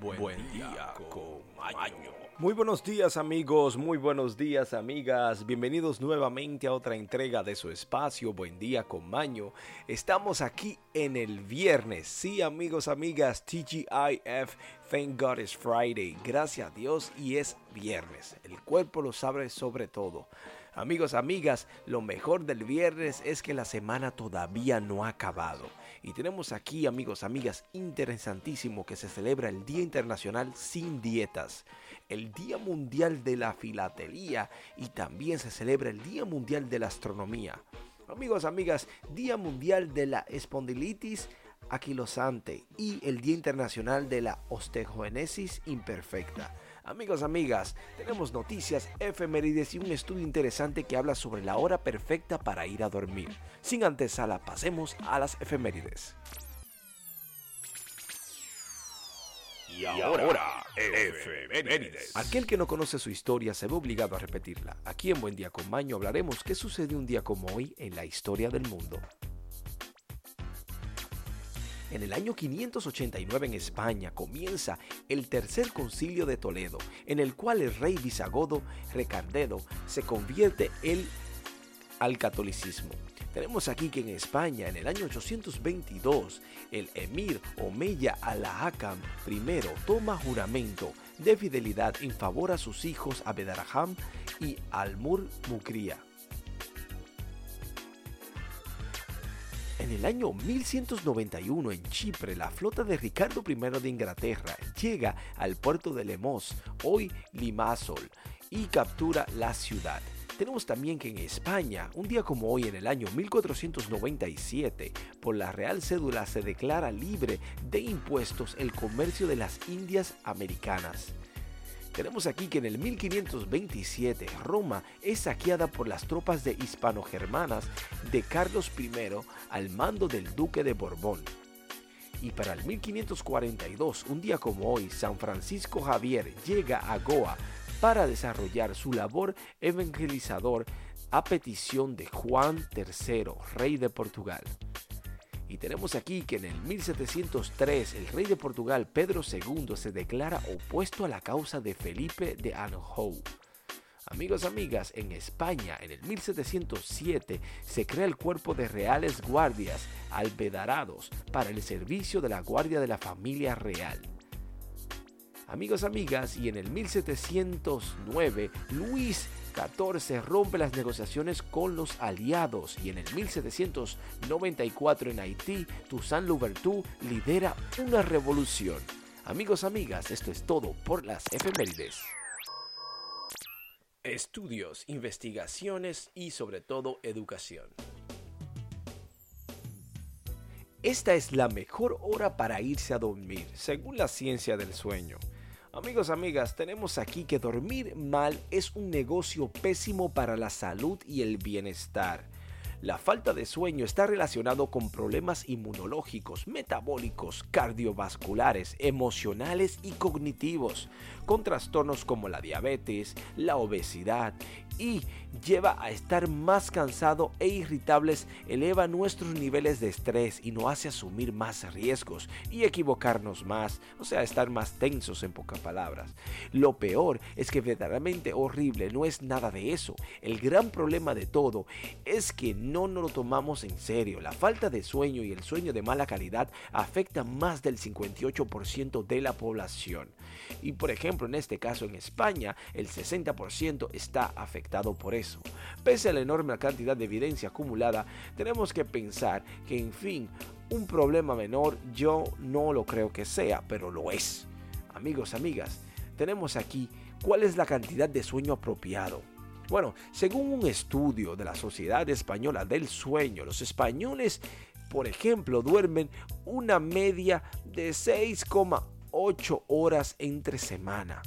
Buen, día, con Maño. Muy buenos días amigos, muy buenos días amigas, bienvenidos nuevamente a otra entrega de su espacio Buen día con Maño. Estamos aquí en el viernes, sí amigos, amigas, TGIF, thank God it's Friday, gracias a Dios y es viernes, el cuerpo lo sabe sobre todo. Amigos, amigas, lo mejor del viernes es que la semana todavía no ha acabado. Y tenemos aquí, amigos, amigas, interesantísimo que se celebra el Día Internacional sin Dietas, el Día Mundial de la Filatelía y también se celebra el Día Mundial de la Astronomía. Amigos, amigas, Día Mundial de la Espondilitis aquilosante y el Día Internacional de la Osteogénesis Imperfecta. Amigos, amigas, tenemos noticias, efemérides y un estudio interesante que habla sobre la hora perfecta para ir a dormir. Sin antesala, pasemos a las efemérides. Y ahora, efemérides. Aquel que no conoce su historia se ve obligado a repetirla. Aquí en Buen Día con Maño hablaremos qué sucedió un día como hoy en la historia del mundo. En el año 589 en España comienza el tercer concilio de Toledo, en el cual el rey bisagodo Recardedo se convierte al catolicismo. Tenemos aquí que en España, en el año 822, el emir Omeya al-Hakam I toma juramento de fidelidad en favor a sus hijos Abedarham y Almur Mukria. En el año 1191 en Chipre, la flota de Ricardo I de Inglaterra llega al puerto de Lemos, hoy Limassol, y captura la ciudad. Tenemos también que en España, un día como hoy en el año 1497, por la Real Cédula se declara libre de impuestos el comercio de las Indias Americanas. Tenemos aquí que en el 1527 Roma es saqueada por las tropas de hispano-germanas de Carlos I al mando del duque de Borbón. Y para el 1542, un día como hoy, San Francisco Javier llega a Goa para desarrollar su labor evangelizador a petición de Juan III, rey de Portugal. Y tenemos aquí que en el 1703 el rey de Portugal Pedro II se declara opuesto a la causa de Felipe de Anjou. Amigos, amigas, en España en el 1707 se crea el cuerpo de reales guardias albedarados para el servicio de la guardia de la familia real. Amigos, amigas, y en el 1709 Luis 14 rompe las negociaciones con los aliados y en el 1794 en Haití, Toussaint Louverture lidera una revolución. Amigos, amigas, esto es todo por las efemérides. Estudios, investigaciones y sobre todo educación. Esta es la mejor hora para irse a dormir, según la ciencia del sueño. Amigos, amigas, tenemos aquí que dormir mal es un negocio pésimo para la salud y el bienestar. La falta de sueño está relacionado con problemas inmunológicos, metabólicos, cardiovasculares, emocionales y cognitivos, con trastornos como la diabetes, la obesidad y lleva a estar más cansado e irritables, eleva nuestros niveles de estrés y nos hace asumir más riesgos y equivocarnos más, o sea, estar más tensos en pocas palabras. Lo peor es que verdaderamente horrible no es nada de eso. El gran problema de todo es que no nos lo tomamos en serio. La falta de sueño y el sueño de mala calidad afecta más del 58% de la población. Y por ejemplo, en este caso en España, el 60% está afectado por eso. Pese a la enorme cantidad de evidencia acumulada, tenemos que pensar que, en fin, un problema menor yo no lo creo que sea, pero lo es. Amigos, amigas, tenemos aquí cuál es la cantidad de sueño apropiado. Bueno, según un estudio de la Sociedad Española del Sueño, los españoles, por ejemplo, duermen una media de 6,8 horas entre semana.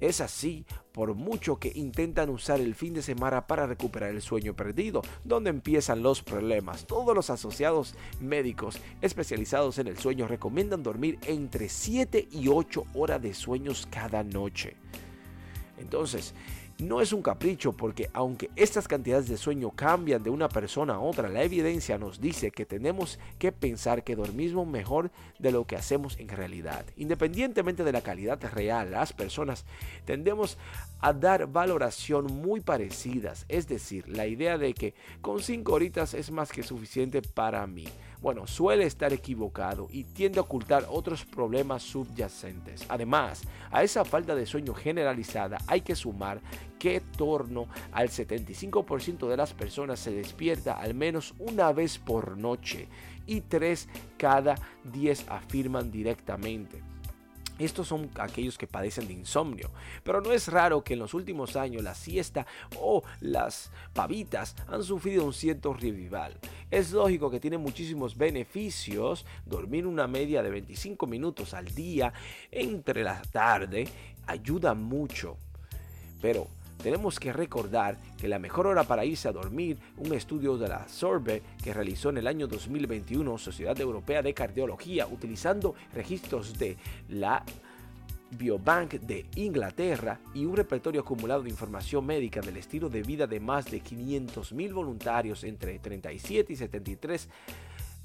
Es así por mucho que intentan usar el fin de semana para recuperar el sueño perdido, donde empiezan los problemas. Todos los asociados médicos especializados en el sueño recomiendan dormir entre 7 y 8 horas de sueños cada noche. Entonces, No es un capricho porque aunque estas cantidades de sueño cambian de una persona a otra, la evidencia nos dice que tenemos que pensar que dormimos mejor de lo que hacemos en realidad. Independientemente de la calidad real, las personas tendemos a dar valoración muy parecidas, es decir, la idea de que con 5 horitas es más que suficiente para mí bueno, suele estar equivocado y tiende a ocultar otros problemas subyacentes. Además, a esa falta de sueño generalizada hay que sumar que torno al 75% de las personas se despierta al menos una vez por noche y 3 cada 10 afirman directamente. Estos son aquellos que padecen de insomnio, pero no es raro que en los últimos años la siesta o las pavitas han sufrido un cierto revival. Es lógico que tiene muchísimos beneficios dormir una media de 25 minutos al día entre la tarde ayuda mucho. Pero tenemos que recordar que la mejor hora para irse a dormir, un estudio de la Sorbe que realizó en el año 2021 Sociedad Europea de Cardiología utilizando registros de la Biobank de Inglaterra y un repertorio acumulado de información médica del estilo de vida de más de 500.000 voluntarios entre 37 y 73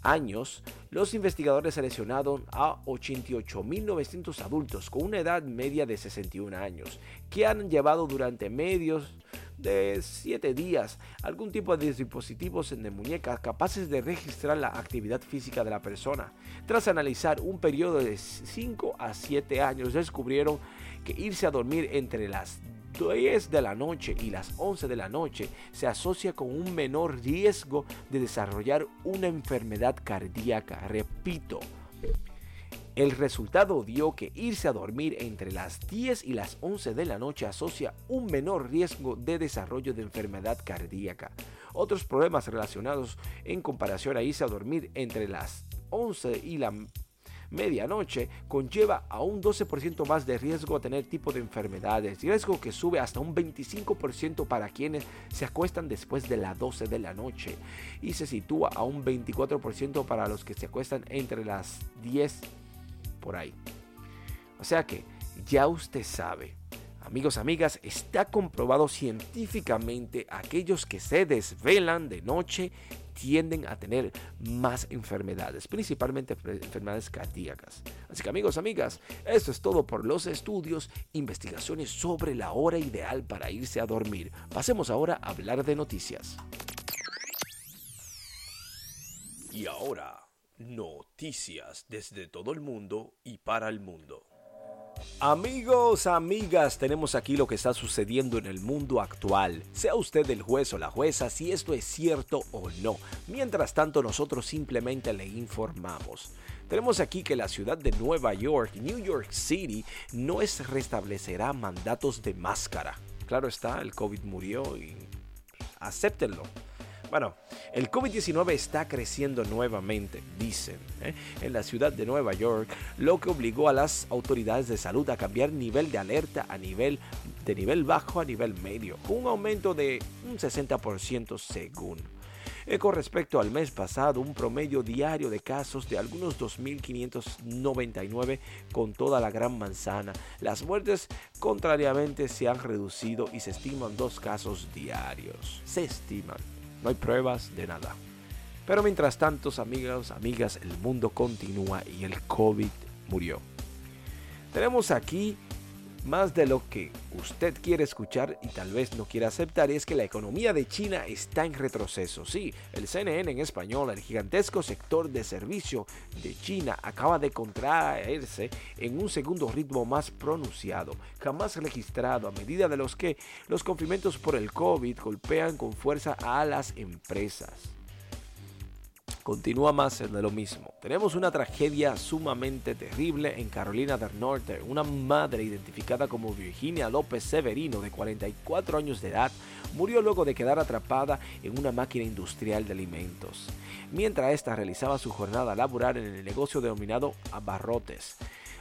años, los investigadores seleccionaron a 88.900 adultos con una edad media de 61 años, que han llevado durante medios de 7 días algún tipo de dispositivos de muñecas capaces de registrar la actividad física de la persona. Tras analizar un periodo de 5 a 7 años, descubrieron que irse a dormir entre las 10 de la noche y las 11 de la noche se asocia con un menor riesgo de desarrollar una enfermedad cardíaca. Repito, el resultado dio que irse a dormir entre las 10 y las 11 de la noche asocia un menor riesgo de desarrollo de enfermedad cardíaca. Otros problemas relacionados en comparación a irse a dormir entre las 11 y la medianoche conlleva a un 12% más de riesgo a tener tipo de enfermedades, riesgo que sube hasta un 25% para quienes se acuestan después de las 12 de la noche y se sitúa a un 24% para los que se acuestan entre las 10 por ahí. O sea que ya usted sabe. Amigos, amigas, está comprobado científicamente aquellos que se desvelan de noche tienden a tener más enfermedades, principalmente enfermedades cardíacas. Así que amigos, amigas, esto es todo por los estudios, investigaciones sobre la hora ideal para irse a dormir. Pasemos ahora a hablar de noticias. Y ahora, noticias desde todo el mundo y para el mundo. Amigos, amigas, tenemos aquí lo que está sucediendo en el mundo actual. Sea usted el juez o la jueza si esto es cierto o no. Mientras tanto, nosotros simplemente le informamos. Tenemos aquí que la ciudad de Nueva York, New York City, no es restablecerá mandatos de máscara. Claro está, el COVID murió y acéptenlo. Bueno, el COVID-19 está creciendo nuevamente, dicen, ¿eh? en la ciudad de Nueva York, lo que obligó a las autoridades de salud a cambiar nivel de alerta a nivel de nivel bajo a nivel medio, un aumento de un 60% según. Eh, con respecto al mes pasado, un promedio diario de casos de algunos 2.599 con toda la gran manzana. Las muertes, contrariamente, se han reducido y se estiman dos casos diarios. Se estiman. No hay pruebas de nada. Pero mientras tanto, amigos, amigas, el mundo continúa y el COVID murió. Tenemos aquí más de lo que usted quiere escuchar y tal vez no quiere aceptar es que la economía de China está en retroceso. Sí, el CNN en español, el gigantesco sector de servicio de China acaba de contraerse en un segundo ritmo más pronunciado, jamás registrado a medida de los que los confinamientos por el COVID golpean con fuerza a las empresas continúa más de lo mismo. Tenemos una tragedia sumamente terrible en Carolina del Norte. Una madre identificada como Virginia López Severino, de 44 años de edad, murió luego de quedar atrapada en una máquina industrial de alimentos, mientras esta realizaba su jornada laboral en el negocio denominado Abarrotes,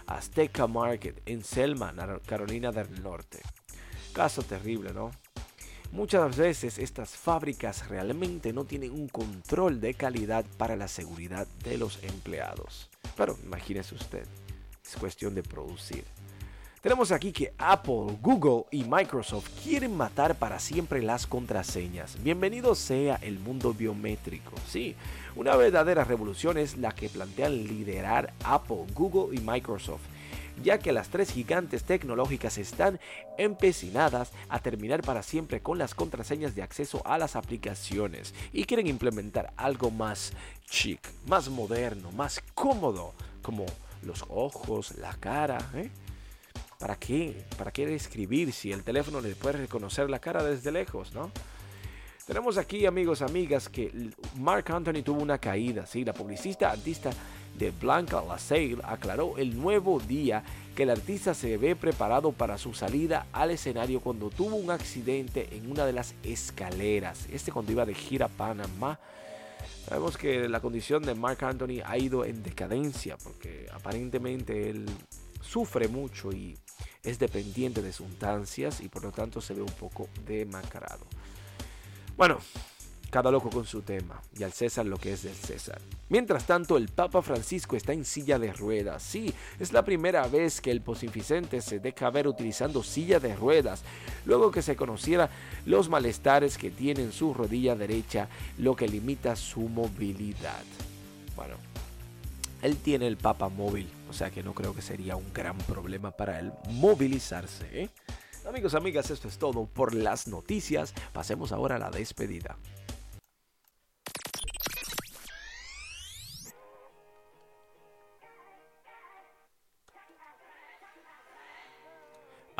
Azteca Market, en Selma, Carolina del Norte. Caso terrible, ¿no? Muchas veces estas fábricas realmente no tienen un control de calidad para la seguridad de los empleados. Pero imagínese usted, es cuestión de producir. Tenemos aquí que Apple, Google y Microsoft quieren matar para siempre las contraseñas. Bienvenido sea el mundo biométrico. Sí, una verdadera revolución es la que plantean liderar Apple, Google y Microsoft ya que las tres gigantes tecnológicas están empecinadas a terminar para siempre con las contraseñas de acceso a las aplicaciones y quieren implementar algo más chic, más moderno, más cómodo, como los ojos, la cara, ¿eh? ¿Para qué? ¿Para qué escribir si el teléfono le puede reconocer la cara desde lejos, no? Tenemos aquí, amigos, amigas, que Mark Anthony tuvo una caída, ¿sí? La publicista artista de Blanca LaSalle aclaró el nuevo día que el artista se ve preparado para su salida al escenario cuando tuvo un accidente en una de las escaleras. Este cuando iba de gira a Panamá. Sabemos que la condición de Mark Anthony ha ido en decadencia porque aparentemente él sufre mucho y es dependiente de sustancias y por lo tanto se ve un poco demacrado. Bueno, cada loco con su tema, y al César lo que es del César. Mientras tanto, el Papa Francisco está en silla de ruedas. Sí, es la primera vez que el posificente se deja ver utilizando silla de ruedas, luego que se conociera los malestares que tiene en su rodilla derecha, lo que limita su movilidad. Bueno, él tiene el Papa móvil, o sea que no creo que sería un gran problema para él movilizarse. ¿eh? Amigos, amigas, esto es todo por las noticias. Pasemos ahora a la despedida.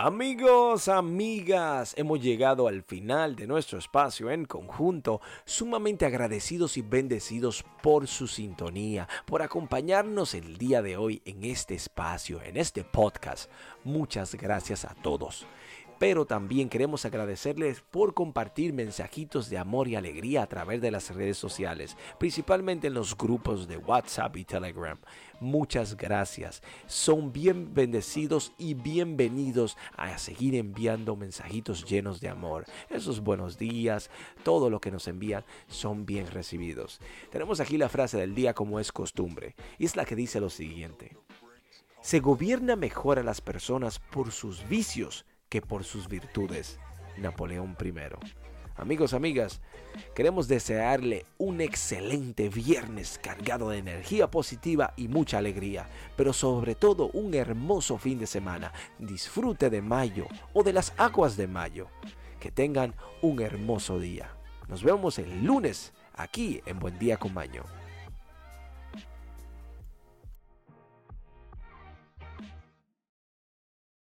Amigos, amigas, hemos llegado al final de nuestro espacio en conjunto, sumamente agradecidos y bendecidos por su sintonía, por acompañarnos el día de hoy en este espacio, en este podcast. Muchas gracias a todos pero también queremos agradecerles por compartir mensajitos de amor y alegría a través de las redes sociales, principalmente en los grupos de WhatsApp y Telegram. Muchas gracias. Son bien bendecidos y bienvenidos a seguir enviando mensajitos llenos de amor. Esos buenos días, todo lo que nos envían son bien recibidos. Tenemos aquí la frase del día como es costumbre, y es la que dice lo siguiente. Se gobierna mejor a las personas por sus vicios que por sus virtudes. Napoleón I. Amigos, amigas, queremos desearle un excelente viernes cargado de energía positiva y mucha alegría, pero sobre todo un hermoso fin de semana. Disfrute de mayo o de las aguas de mayo. Que tengan un hermoso día. Nos vemos el lunes aquí en Buen Día con Maño.